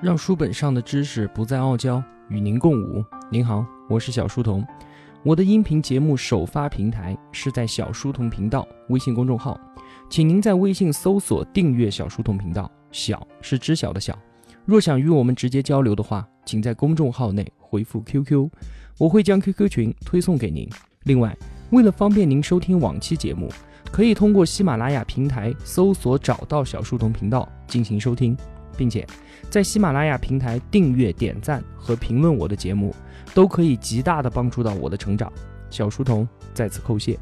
让书本上的知识不再傲娇，与您共舞。您好，我是小书童。我的音频节目首发平台是在小书童频道微信公众号，请您在微信搜索订阅小书童频道。小是知晓的小。若想与我们直接交流的话，请在公众号内回复 QQ，我会将 QQ 群推送给您。另外，为了方便您收听往期节目，可以通过喜马拉雅平台搜索找到小书童频道进行收听。并且在喜马拉雅平台订阅、点赞和评论我的节目，都可以极大的帮助到我的成长。小书童在此叩谢。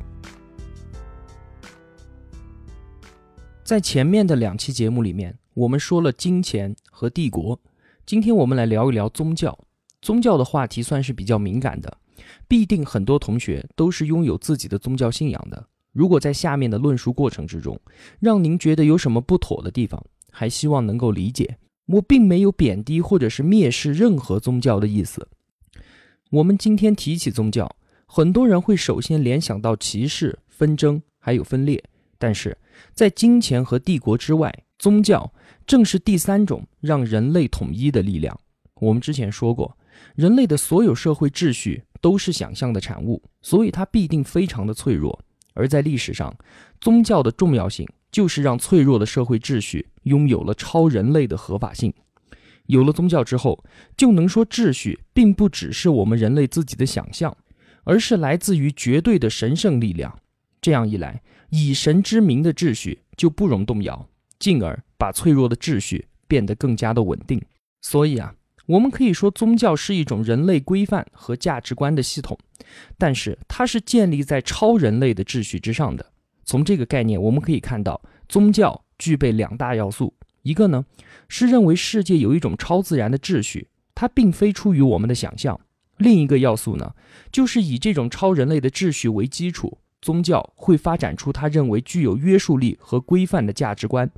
在前面的两期节目里面，我们说了金钱和帝国，今天我们来聊一聊宗教。宗教的话题算是比较敏感的，必定很多同学都是拥有自己的宗教信仰的。如果在下面的论述过程之中，让您觉得有什么不妥的地方，还希望能够理解，我并没有贬低或者是蔑视任何宗教的意思。我们今天提起宗教，很多人会首先联想到歧视、纷争，还有分裂。但是在金钱和帝国之外，宗教正是第三种让人类统一的力量。我们之前说过，人类的所有社会秩序都是想象的产物，所以它必定非常的脆弱。而在历史上，宗教的重要性。就是让脆弱的社会秩序拥有了超人类的合法性。有了宗教之后，就能说秩序并不只是我们人类自己的想象，而是来自于绝对的神圣力量。这样一来，以神之名的秩序就不容动摇，进而把脆弱的秩序变得更加的稳定。所以啊，我们可以说宗教是一种人类规范和价值观的系统，但是它是建立在超人类的秩序之上的。从这个概念，我们可以看到，宗教具备两大要素：一个呢是认为世界有一种超自然的秩序，它并非出于我们的想象；另一个要素呢，就是以这种超人类的秩序为基础，宗教会发展出他认为具有约束力和规范的价值观。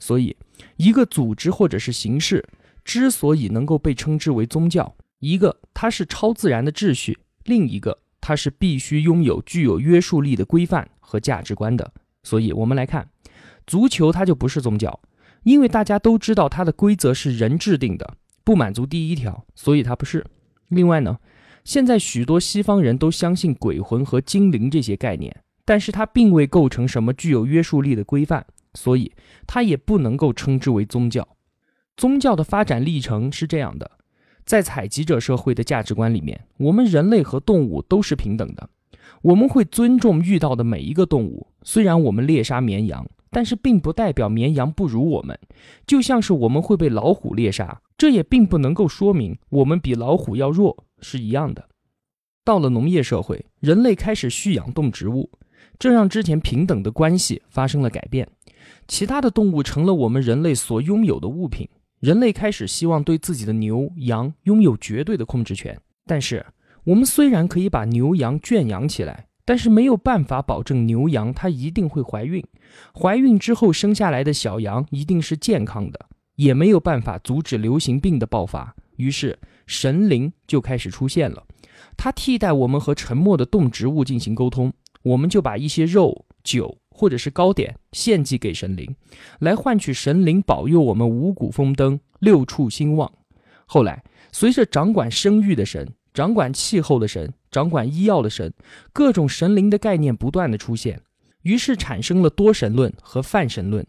所以，一个组织或者是形式之所以能够被称之为宗教，一个它是超自然的秩序，另一个。它是必须拥有具有约束力的规范和价值观的，所以，我们来看，足球它就不是宗教，因为大家都知道它的规则是人制定的，不满足第一条，所以它不是。另外呢，现在许多西方人都相信鬼魂和精灵这些概念，但是它并未构成什么具有约束力的规范，所以它也不能够称之为宗教。宗教的发展历程是这样的。在采集者社会的价值观里面，我们人类和动物都是平等的。我们会尊重遇到的每一个动物。虽然我们猎杀绵羊，但是并不代表绵羊不如我们。就像是我们会被老虎猎杀，这也并不能够说明我们比老虎要弱，是一样的。到了农业社会，人类开始蓄养动植物，这让之前平等的关系发生了改变。其他的动物成了我们人类所拥有的物品。人类开始希望对自己的牛羊拥有绝对的控制权，但是我们虽然可以把牛羊圈养起来，但是没有办法保证牛羊它一定会怀孕，怀孕之后生下来的小羊一定是健康的，也没有办法阻止流行病的爆发。于是神灵就开始出现了，它替代我们和沉默的动植物进行沟通，我们就把一些肉酒。或者是糕点献祭给神灵，来换取神灵保佑我们五谷丰登、六畜兴旺。后来，随着掌管生育的神、掌管气候的神、掌管医药的神，各种神灵的概念不断的出现，于是产生了多神论和泛神论。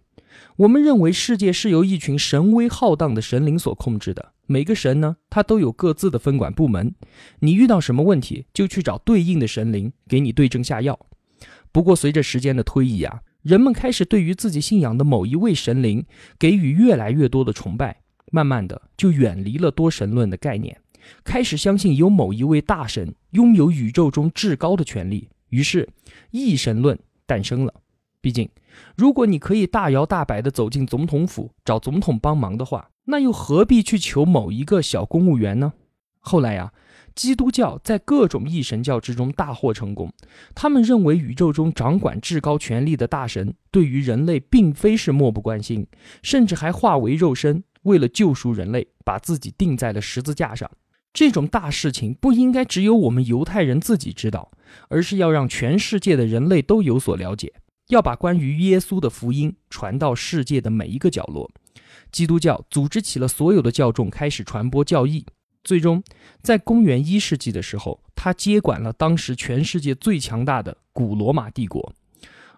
我们认为世界是由一群神威浩荡的神灵所控制的，每个神呢，它都有各自的分管部门。你遇到什么问题，就去找对应的神灵给你对症下药。不过，随着时间的推移啊，人们开始对于自己信仰的某一位神灵给予越来越多的崇拜，慢慢的就远离了多神论的概念，开始相信有某一位大神拥有宇宙中至高的权利，于是一神论诞生了。毕竟，如果你可以大摇大摆地走进总统府找总统帮忙的话，那又何必去求某一个小公务员呢？后来呀。基督教在各种异神教之中大获成功。他们认为宇宙中掌管至高权力的大神对于人类并非是漠不关心，甚至还化为肉身，为了救赎人类，把自己钉在了十字架上。这种大事情不应该只有我们犹太人自己知道，而是要让全世界的人类都有所了解，要把关于耶稣的福音传到世界的每一个角落。基督教组织起了所有的教众，开始传播教义。最终，在公元一世纪的时候，他接管了当时全世界最强大的古罗马帝国。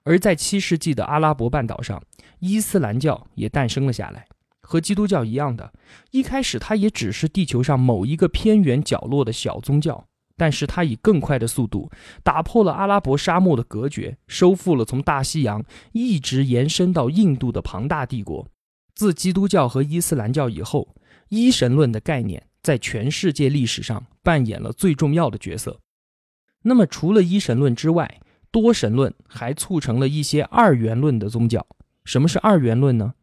而在七世纪的阿拉伯半岛上，伊斯兰教也诞生了下来。和基督教一样的，一开始它也只是地球上某一个偏远角落的小宗教，但是它以更快的速度打破了阿拉伯沙漠的隔绝，收复了从大西洋一直延伸到印度的庞大帝国。自基督教和伊斯兰教以后，一神论的概念在全世界历史上扮演了最重要的角色。那么，除了一神论之外，多神论还促成了一些二元论的宗教。什么是二元论呢？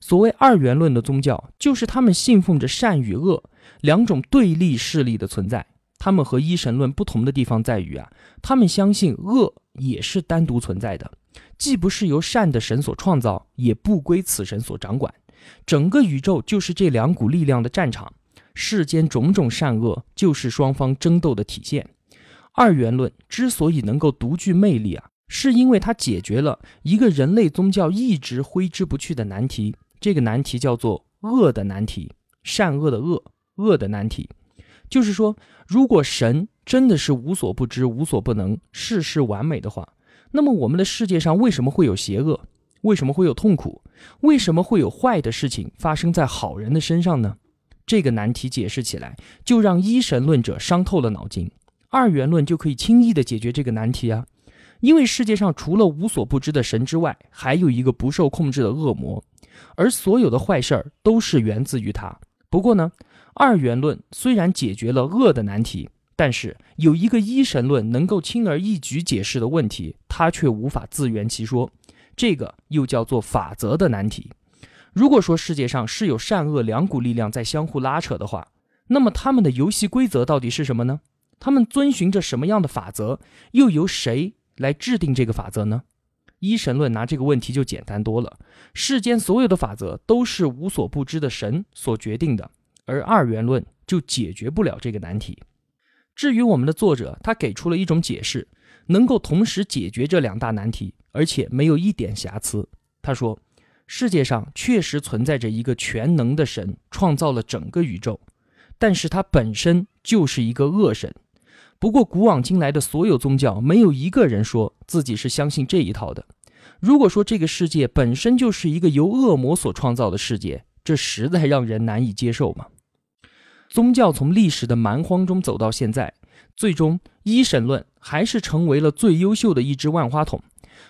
所谓二元论的宗教，就是他们信奉着善与恶两种对立势力的存在。他们和一神论不同的地方在于啊，他们相信恶也是单独存在的，既不是由善的神所创造，也不归此神所掌管。整个宇宙就是这两股力量的战场，世间种种善恶就是双方争斗的体现。二元论之所以能够独具魅力啊。是因为它解决了一个人类宗教一直挥之不去的难题，这个难题叫做恶的难题，善恶的恶，恶的难题。就是说，如果神真的是无所不知、无所不能、事事完美的话，那么我们的世界上为什么会有邪恶？为什么会有痛苦？为什么会有坏的事情发生在好人的身上呢？这个难题解释起来，就让一神论者伤透了脑筋。二元论就可以轻易地解决这个难题啊。因为世界上除了无所不知的神之外，还有一个不受控制的恶魔，而所有的坏事儿都是源自于他。不过呢，二元论虽然解决了恶的难题，但是有一个一神论能够轻而易举解释的问题，他却无法自圆其说。这个又叫做法则的难题。如果说世界上是有善恶两股力量在相互拉扯的话，那么他们的游戏规则到底是什么呢？他们遵循着什么样的法则？又由谁？来制定这个法则呢？一神论拿这个问题就简单多了。世间所有的法则都是无所不知的神所决定的，而二元论就解决不了这个难题。至于我们的作者，他给出了一种解释，能够同时解决这两大难题，而且没有一点瑕疵。他说，世界上确实存在着一个全能的神，创造了整个宇宙，但是他本身就是一个恶神。不过，古往今来的所有宗教，没有一个人说自己是相信这一套的。如果说这个世界本身就是一个由恶魔所创造的世界，这实在让人难以接受嘛。宗教从历史的蛮荒中走到现在，最终一神论还是成为了最优秀的一只万花筒。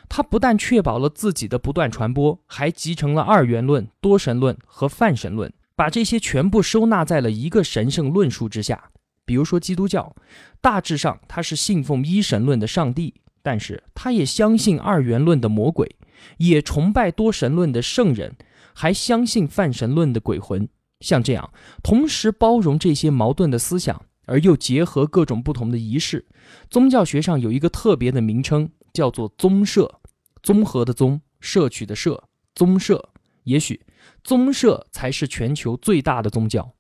它不但确保了自己的不断传播，还集成了二元论、多神论和泛神论，把这些全部收纳在了一个神圣论述之下。比如说基督教，大致上他是信奉一神论的上帝，但是他也相信二元论的魔鬼，也崇拜多神论的圣人，还相信泛神论的鬼魂。像这样，同时包容这些矛盾的思想，而又结合各种不同的仪式，宗教学上有一个特别的名称，叫做宗社，综合的宗，摄取的摄，宗社。也许宗社才是全球最大的宗教。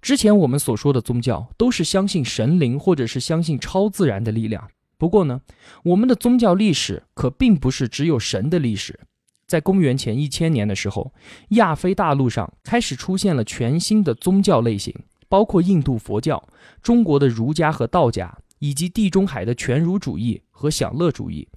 之前我们所说的宗教都是相信神灵或者是相信超自然的力量。不过呢，我们的宗教历史可并不是只有神的历史。在公元前一千年的时候，亚非大陆上开始出现了全新的宗教类型，包括印度佛教、中国的儒家和道家，以及地中海的全儒主义和享乐主义。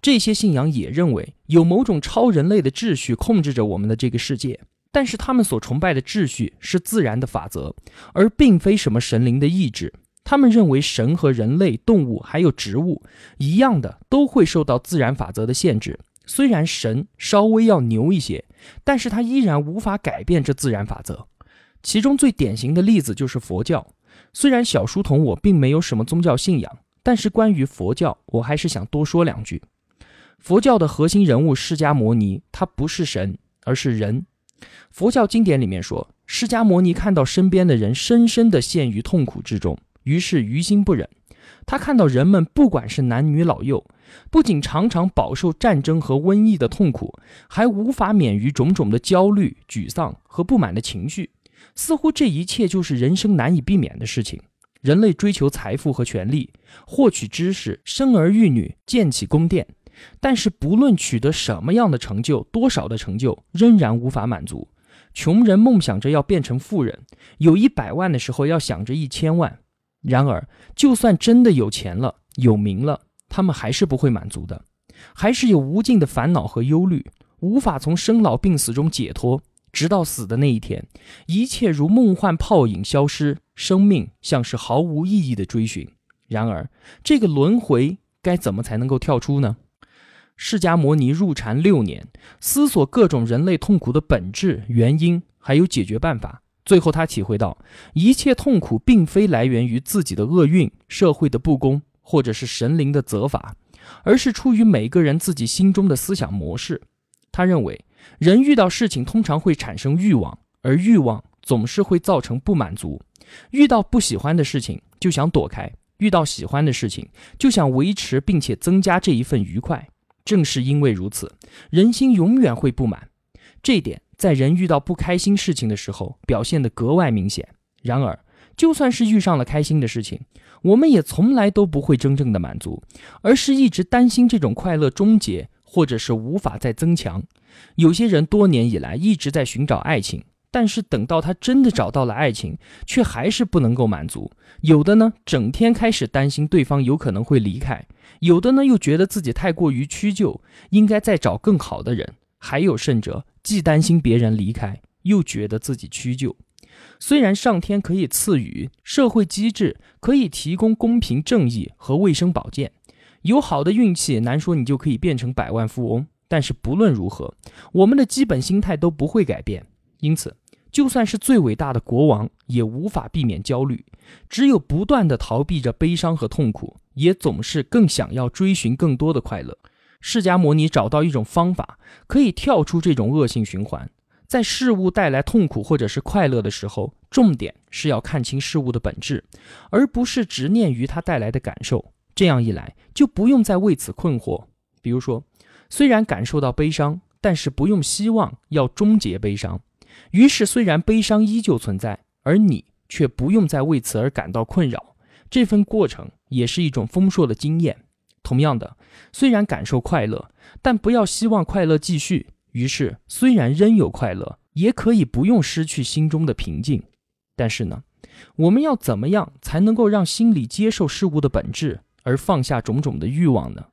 这些信仰也认为有某种超人类的秩序控制着我们的这个世界。但是他们所崇拜的秩序是自然的法则，而并非什么神灵的意志。他们认为神和人类、动物还有植物一样的，都会受到自然法则的限制。虽然神稍微要牛一些，但是他依然无法改变这自然法则。其中最典型的例子就是佛教。虽然小书童我并没有什么宗教信仰，但是关于佛教，我还是想多说两句。佛教的核心人物释迦牟尼，他不是神，而是人。佛教经典里面说，释迦牟尼看到身边的人深深地陷于痛苦之中，于是于心不忍。他看到人们不管是男女老幼，不仅常常饱受战争和瘟疫的痛苦，还无法免于种种的焦虑、沮丧和不满的情绪。似乎这一切就是人生难以避免的事情。人类追求财富和权力，获取知识，生儿育女，建起宫殿。但是，不论取得什么样的成就，多少的成就，仍然无法满足。穷人梦想着要变成富人，有一百万的时候要想着一千万。然而，就算真的有钱了、有名了，他们还是不会满足的，还是有无尽的烦恼和忧虑，无法从生老病死中解脱。直到死的那一天，一切如梦幻泡影消失，生命像是毫无意义的追寻。然而，这个轮回该怎么才能够跳出呢？释迦牟尼入禅六年，思索各种人类痛苦的本质、原因，还有解决办法。最后，他体会到，一切痛苦并非来源于自己的厄运、社会的不公，或者是神灵的责罚，而是出于每个人自己心中的思想模式。他认为。人遇到事情通常会产生欲望，而欲望总是会造成不满足。遇到不喜欢的事情就想躲开，遇到喜欢的事情就想维持并且增加这一份愉快。正是因为如此，人心永远会不满。这一点在人遇到不开心事情的时候表现得格外明显。然而，就算是遇上了开心的事情，我们也从来都不会真正的满足，而是一直担心这种快乐终结。或者是无法再增强。有些人多年以来一直在寻找爱情，但是等到他真的找到了爱情，却还是不能够满足。有的呢，整天开始担心对方有可能会离开；有的呢，又觉得自己太过于屈就，应该再找更好的人。还有甚者，既担心别人离开，又觉得自己屈就。虽然上天可以赐予，社会机制可以提供公平正义和卫生保健。有好的运气，难说你就可以变成百万富翁。但是不论如何，我们的基本心态都不会改变。因此，就算是最伟大的国王，也无法避免焦虑。只有不断的逃避着悲伤和痛苦，也总是更想要追寻更多的快乐。释迦牟尼找到一种方法，可以跳出这种恶性循环。在事物带来痛苦或者是快乐的时候，重点是要看清事物的本质，而不是执念于它带来的感受。这样一来，就不用再为此困惑。比如说，虽然感受到悲伤，但是不用希望要终结悲伤。于是，虽然悲伤依旧存在，而你却不用再为此而感到困扰。这份过程也是一种丰硕的经验。同样的，虽然感受快乐，但不要希望快乐继续。于是，虽然仍有快乐，也可以不用失去心中的平静。但是呢，我们要怎么样才能够让心里接受事物的本质？而放下种种的欲望呢？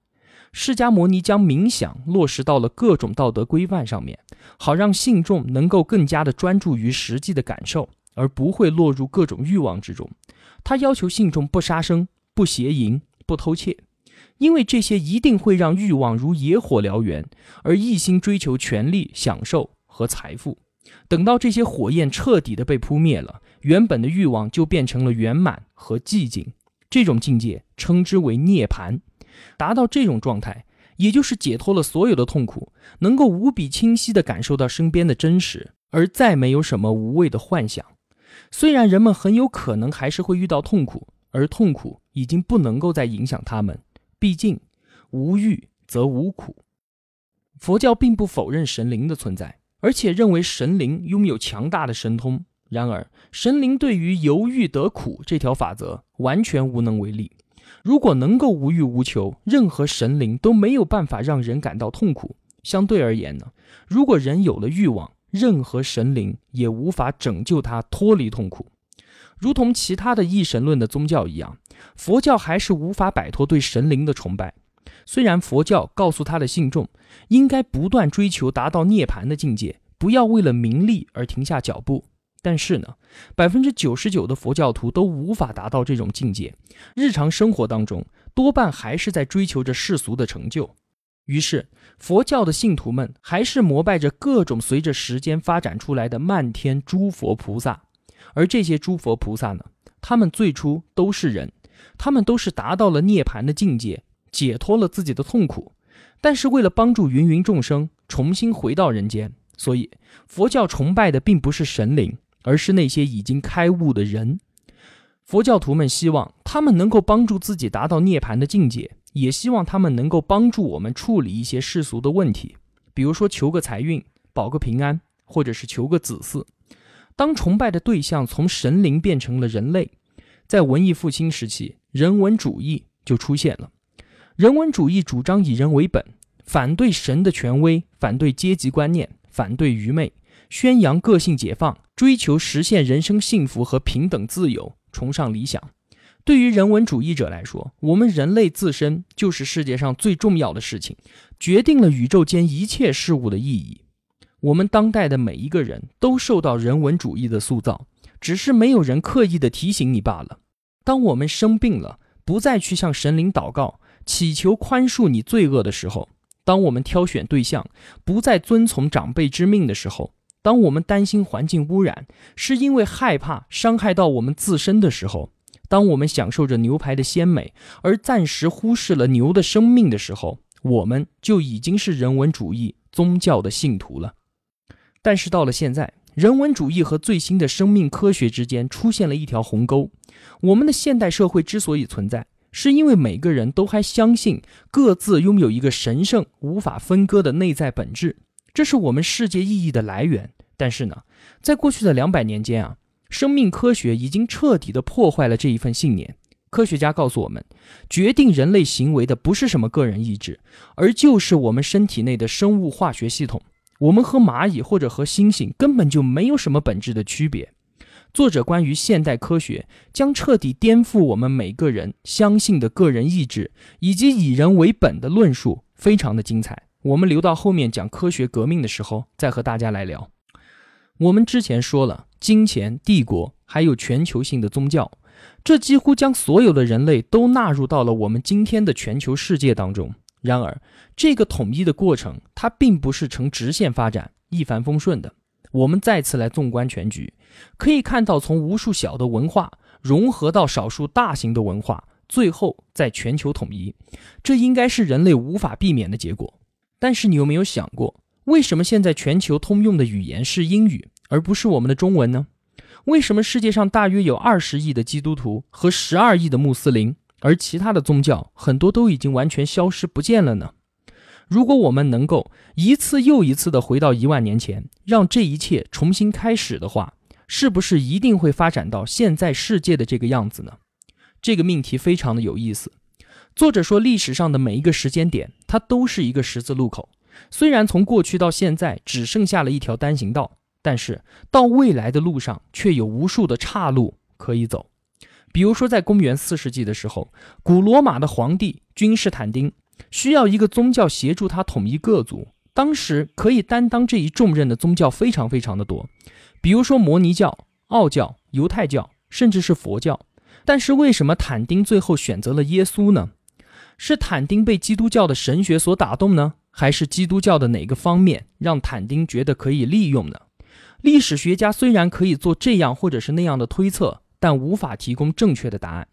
释迦牟尼将冥想落实到了各种道德规范上面，好让信众能够更加的专注于实际的感受，而不会落入各种欲望之中。他要求信众不杀生、不邪淫、不偷窃，因为这些一定会让欲望如野火燎原，而一心追求权力、享受和财富。等到这些火焰彻底的被扑灭了，原本的欲望就变成了圆满和寂静。这种境界称之为涅槃，达到这种状态，也就是解脱了所有的痛苦，能够无比清晰地感受到身边的真实，而再没有什么无谓的幻想。虽然人们很有可能还是会遇到痛苦，而痛苦已经不能够再影响他们，毕竟无欲则无苦。佛教并不否认神灵的存在，而且认为神灵拥有强大的神通。然而，神灵对于犹豫得苦这条法则完全无能为力。如果能够无欲无求，任何神灵都没有办法让人感到痛苦。相对而言呢，如果人有了欲望，任何神灵也无法拯救他脱离痛苦。如同其他的异神论的宗教一样，佛教还是无法摆脱对神灵的崇拜。虽然佛教告诉他的信众，应该不断追求达到涅槃的境界，不要为了名利而停下脚步。但是呢，百分之九十九的佛教徒都无法达到这种境界，日常生活当中多半还是在追求着世俗的成就。于是，佛教的信徒们还是膜拜着各种随着时间发展出来的漫天诸佛菩萨。而这些诸佛菩萨呢，他们最初都是人，他们都是达到了涅槃的境界，解脱了自己的痛苦。但是为了帮助芸芸众生重新回到人间，所以佛教崇拜的并不是神灵。而是那些已经开悟的人，佛教徒们希望他们能够帮助自己达到涅槃的境界，也希望他们能够帮助我们处理一些世俗的问题，比如说求个财运、保个平安，或者是求个子嗣。当崇拜的对象从神灵变成了人类，在文艺复兴时期，人文主义就出现了。人文主义主张以人为本，反对神的权威，反对阶级观念，反对愚昧。宣扬个性解放，追求实现人生幸福和平等自由，崇尚理想。对于人文主义者来说，我们人类自身就是世界上最重要的事情，决定了宇宙间一切事物的意义。我们当代的每一个人都受到人文主义的塑造，只是没有人刻意的提醒你罢了。当我们生病了，不再去向神灵祷告，祈求宽恕你罪恶的时候；当我们挑选对象，不再遵从长辈之命的时候；当我们担心环境污染，是因为害怕伤害到我们自身的时候。当我们享受着牛排的鲜美，而暂时忽视了牛的生命的时候，我们就已经是人文主义宗教的信徒了。但是到了现在，人文主义和最新的生命科学之间出现了一条鸿沟。我们的现代社会之所以存在，是因为每个人都还相信各自拥有一个神圣无法分割的内在本质，这是我们世界意义的来源。但是呢，在过去的两百年间啊。生命科学已经彻底的破坏了这一份信念。科学家告诉我们，决定人类行为的不是什么个人意志，而就是我们身体内的生物化学系统。我们和蚂蚁或者和猩猩根本就没有什么本质的区别。作者关于现代科学将彻底颠覆我们每个人相信的个人意志以及以人为本的论述，非常的精彩。我们留到后面讲科学革命的时候再和大家来聊。我们之前说了。金钱、帝国，还有全球性的宗教，这几乎将所有的人类都纳入到了我们今天的全球世界当中。然而，这个统一的过程，它并不是呈直线发展、一帆风顺的。我们再次来纵观全局，可以看到，从无数小的文化融合到少数大型的文化，最后在全球统一，这应该是人类无法避免的结果。但是，你有没有想过，为什么现在全球通用的语言是英语？而不是我们的中文呢？为什么世界上大约有二十亿的基督徒和十二亿的穆斯林，而其他的宗教很多都已经完全消失不见了呢？如果我们能够一次又一次的回到一万年前，让这一切重新开始的话，是不是一定会发展到现在世界的这个样子呢？这个命题非常的有意思。作者说，历史上的每一个时间点，它都是一个十字路口。虽然从过去到现在只剩下了一条单行道。但是到未来的路上却有无数的岔路可以走，比如说在公元四世纪的时候，古罗马的皇帝君士坦丁需要一个宗教协助他统一各族。当时可以担当这一重任的宗教非常非常的多，比如说摩尼教、奥教、犹太教，甚至是佛教。但是为什么坦丁最后选择了耶稣呢？是坦丁被基督教的神学所打动呢，还是基督教的哪个方面让坦丁觉得可以利用呢？历史学家虽然可以做这样或者是那样的推测，但无法提供正确的答案。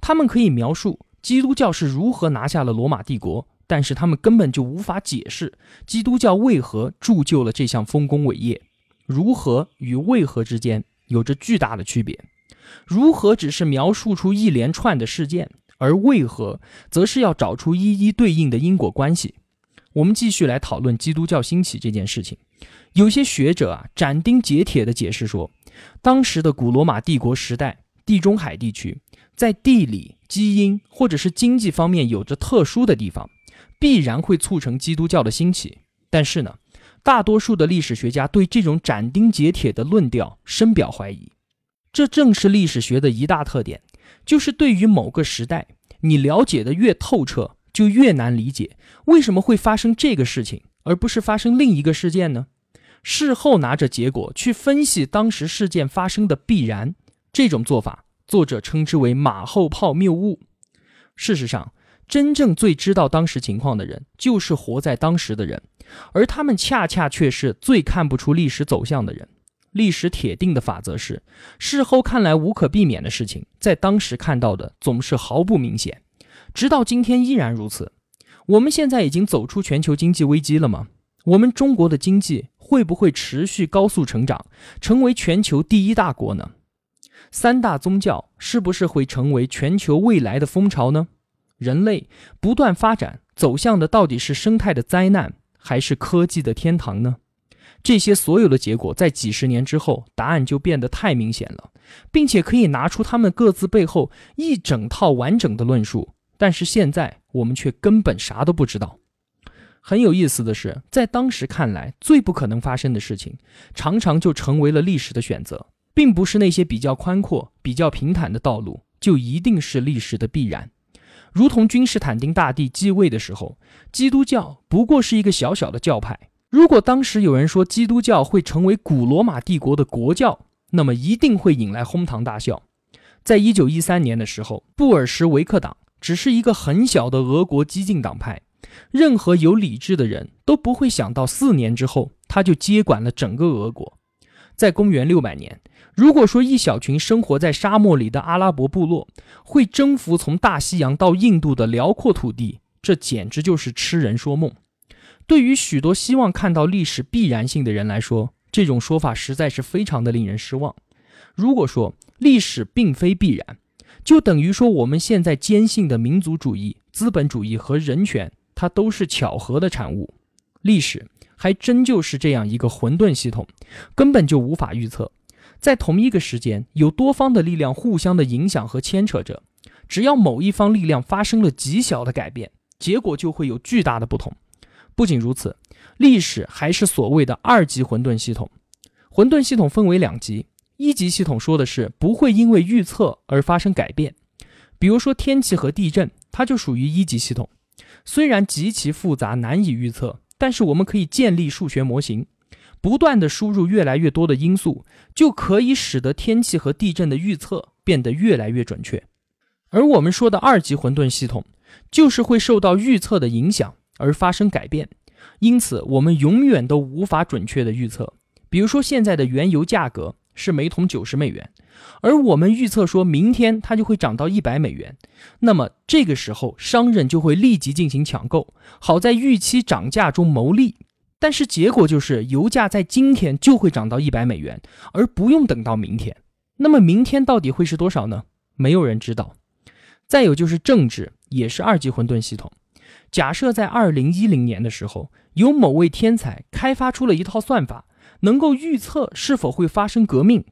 他们可以描述基督教是如何拿下了罗马帝国，但是他们根本就无法解释基督教为何铸就了这项丰功伟业。如何与为何之间有着巨大的区别。如何只是描述出一连串的事件，而为何则是要找出一一对应的因果关系。我们继续来讨论基督教兴起这件事情。有些学者啊斩钉截铁地解释说，当时的古罗马帝国时代，地中海地区在地理、基因或者是经济方面有着特殊的地方，必然会促成基督教的兴起。但是呢，大多数的历史学家对这种斩钉截铁的论调深表怀疑。这正是历史学的一大特点，就是对于某个时代，你了解的越透彻，就越难理解为什么会发生这个事情，而不是发生另一个事件呢？事后拿着结果去分析当时事件发生的必然，这种做法，作者称之为马后炮谬误。事实上，真正最知道当时情况的人，就是活在当时的人，而他们恰恰却是最看不出历史走向的人。历史铁定的法则是，事后看来无可避免的事情，在当时看到的总是毫不明显，直到今天依然如此。我们现在已经走出全球经济危机了吗？我们中国的经济？会不会持续高速成长，成为全球第一大国呢？三大宗教是不是会成为全球未来的风潮呢？人类不断发展走向的到底是生态的灾难，还是科技的天堂呢？这些所有的结果，在几十年之后，答案就变得太明显了，并且可以拿出他们各自背后一整套完整的论述。但是现在我们却根本啥都不知道。很有意思的是，在当时看来最不可能发生的事情，常常就成为了历史的选择，并不是那些比较宽阔、比较平坦的道路就一定是历史的必然。如同君士坦丁大帝继位的时候，基督教不过是一个小小的教派。如果当时有人说基督教会成为古罗马帝国的国教，那么一定会引来哄堂大笑。在一九一三年的时候，布尔什维克党只是一个很小的俄国激进党派。任何有理智的人都不会想到，四年之后他就接管了整个俄国。在公元六百年，如果说一小群生活在沙漠里的阿拉伯部落会征服从大西洋到印度的辽阔土地，这简直就是痴人说梦。对于许多希望看到历史必然性的人来说，这种说法实在是非常的令人失望。如果说历史并非必然，就等于说我们现在坚信的民族主义、资本主义和人权。它都是巧合的产物，历史还真就是这样一个混沌系统，根本就无法预测。在同一个时间，有多方的力量互相的影响和牵扯着，只要某一方力量发生了极小的改变，结果就会有巨大的不同。不仅如此，历史还是所谓的二级混沌系统。混沌系统分为两级，一级系统说的是不会因为预测而发生改变，比如说天气和地震，它就属于一级系统。虽然极其复杂难以预测，但是我们可以建立数学模型，不断的输入越来越多的因素，就可以使得天气和地震的预测变得越来越准确。而我们说的二级混沌系统，就是会受到预测的影响而发生改变，因此我们永远都无法准确的预测。比如说现在的原油价格是每桶九十美元。而我们预测说明天它就会涨到一百美元，那么这个时候商人就会立即进行抢购，好在预期涨价中牟利。但是结果就是油价在今天就会涨到一百美元，而不用等到明天。那么明天到底会是多少呢？没有人知道。再有就是政治，也是二级混沌系统。假设在二零一零年的时候，有某位天才开发出了一套算法，能够预测是否会发生革命。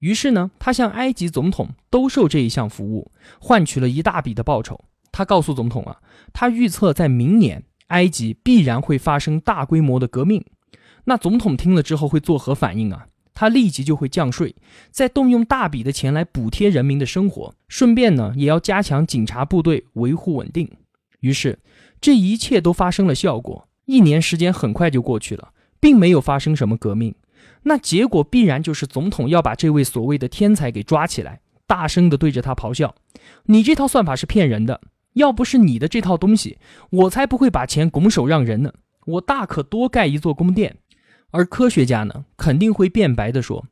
于是呢，他向埃及总统兜售这一项服务，换取了一大笔的报酬。他告诉总统啊，他预测在明年埃及必然会发生大规模的革命。那总统听了之后会作何反应啊？他立即就会降税，再动用大笔的钱来补贴人民的生活，顺便呢也要加强警察部队维护稳定。于是这一切都发生了效果。一年时间很快就过去了，并没有发生什么革命。那结果必然就是总统要把这位所谓的天才给抓起来，大声的对着他咆哮：“你这套算法是骗人的！要不是你的这套东西，我才不会把钱拱手让人呢！我大可多盖一座宫殿。”而科学家呢，肯定会辩白的说：“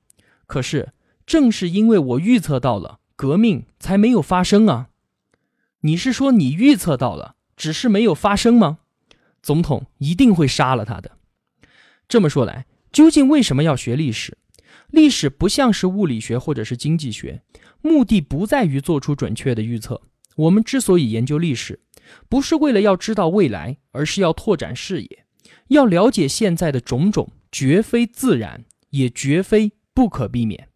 可是正是因为我预测到了革命，才没有发生啊！”你是说你预测到了，只是没有发生吗？总统一定会杀了他的。这么说来。究竟为什么要学历史？历史不像是物理学或者是经济学，目的不在于做出准确的预测。我们之所以研究历史，不是为了要知道未来，而是要拓展视野，要了解现在的种种，绝非自然，也绝非不可避免。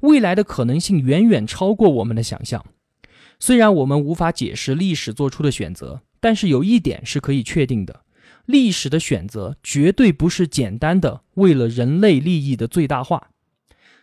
未来的可能性远远超过我们的想象。虽然我们无法解释历史做出的选择，但是有一点是可以确定的。历史的选择绝对不是简单的为了人类利益的最大化。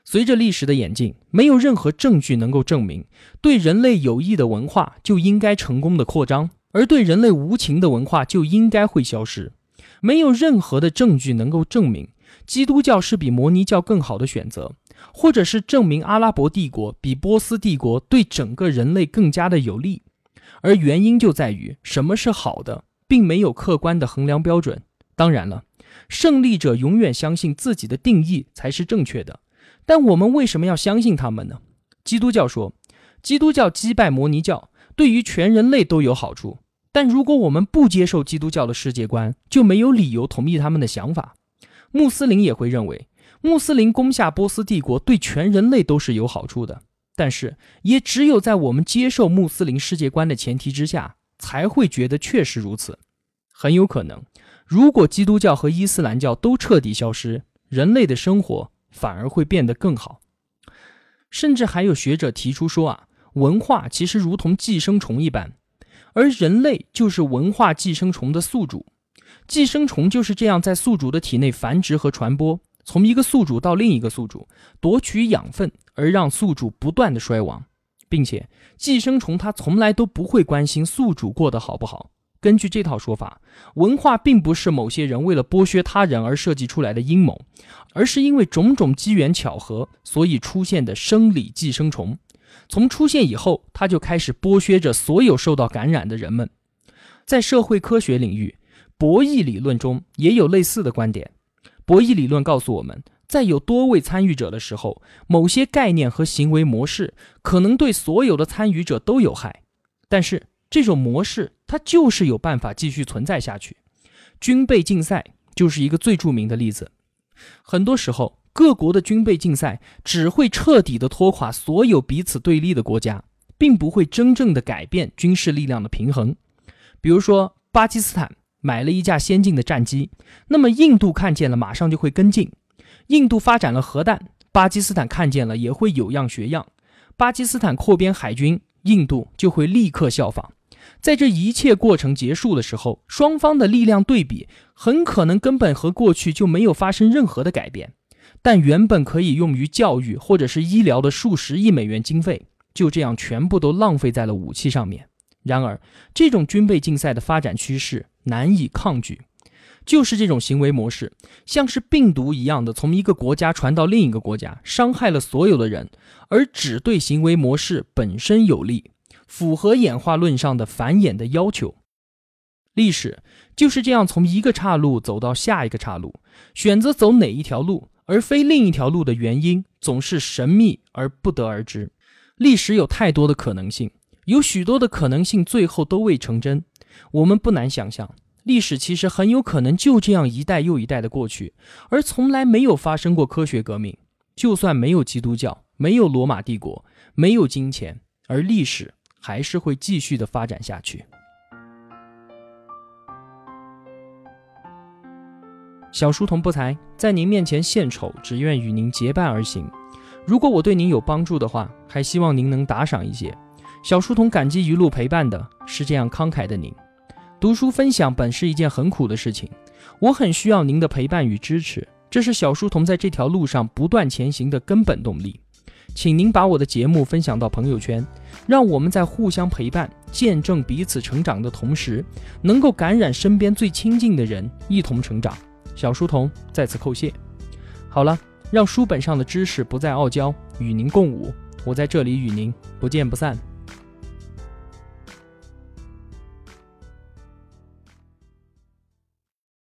随着历史的演进，没有任何证据能够证明对人类有益的文化就应该成功的扩张，而对人类无情的文化就应该会消失。没有任何的证据能够证明基督教是比摩尼教更好的选择，或者是证明阿拉伯帝国比波斯帝国对整个人类更加的有利。而原因就在于什么是好的。并没有客观的衡量标准。当然了，胜利者永远相信自己的定义才是正确的。但我们为什么要相信他们呢？基督教说，基督教击败摩尼教对于全人类都有好处。但如果我们不接受基督教的世界观，就没有理由同意他们的想法。穆斯林也会认为，穆斯林攻下波斯帝国对全人类都是有好处的。但是，也只有在我们接受穆斯林世界观的前提之下。才会觉得确实如此。很有可能，如果基督教和伊斯兰教都彻底消失，人类的生活反而会变得更好。甚至还有学者提出说啊，文化其实如同寄生虫一般，而人类就是文化寄生虫的宿主。寄生虫就是这样在宿主的体内繁殖和传播，从一个宿主到另一个宿主，夺取养分，而让宿主不断的衰亡，并且寄生虫它从来都不会关心宿主过得好不好。根据这套说法，文化并不是某些人为了剥削他人而设计出来的阴谋，而是因为种种机缘巧合，所以出现的生理寄生虫。从出现以后，它就开始剥削着所有受到感染的人们。在社会科学领域，博弈理论中也有类似的观点。博弈理论告诉我们，在有多位参与者的时候，某些概念和行为模式可能对所有的参与者都有害，但是。这种模式，它就是有办法继续存在下去。军备竞赛就是一个最著名的例子。很多时候，各国的军备竞赛只会彻底的拖垮所有彼此对立的国家，并不会真正的改变军事力量的平衡。比如说，巴基斯坦买了一架先进的战机，那么印度看见了，马上就会跟进。印度发展了核弹，巴基斯坦看见了，也会有样学样。巴基斯坦扩编海军，印度就会立刻效仿。在这一切过程结束的时候，双方的力量对比很可能根本和过去就没有发生任何的改变，但原本可以用于教育或者是医疗的数十亿美元经费，就这样全部都浪费在了武器上面。然而，这种军备竞赛的发展趋势难以抗拒，就是这种行为模式，像是病毒一样的从一个国家传到另一个国家，伤害了所有的人，而只对行为模式本身有利。符合演化论上的繁衍的要求，历史就是这样从一个岔路走到下一个岔路，选择走哪一条路而非另一条路的原因总是神秘而不得而知。历史有太多的可能性，有许多的可能性最后都未成真。我们不难想象，历史其实很有可能就这样一代又一代的过去，而从来没有发生过科学革命。就算没有基督教，没有罗马帝国，没有金钱，而历史。还是会继续的发展下去。小书童不才，在您面前献丑，只愿与您结伴而行。如果我对您有帮助的话，还希望您能打赏一些。小书童感激一路陪伴的是这样慷慨的您。读书分享本是一件很苦的事情，我很需要您的陪伴与支持，这是小书童在这条路上不断前行的根本动力。请您把我的节目分享到朋友圈，让我们在互相陪伴、见证彼此成长的同时，能够感染身边最亲近的人，一同成长。小书童在此叩谢。好了，让书本上的知识不再傲娇，与您共舞。我在这里与您不见不散。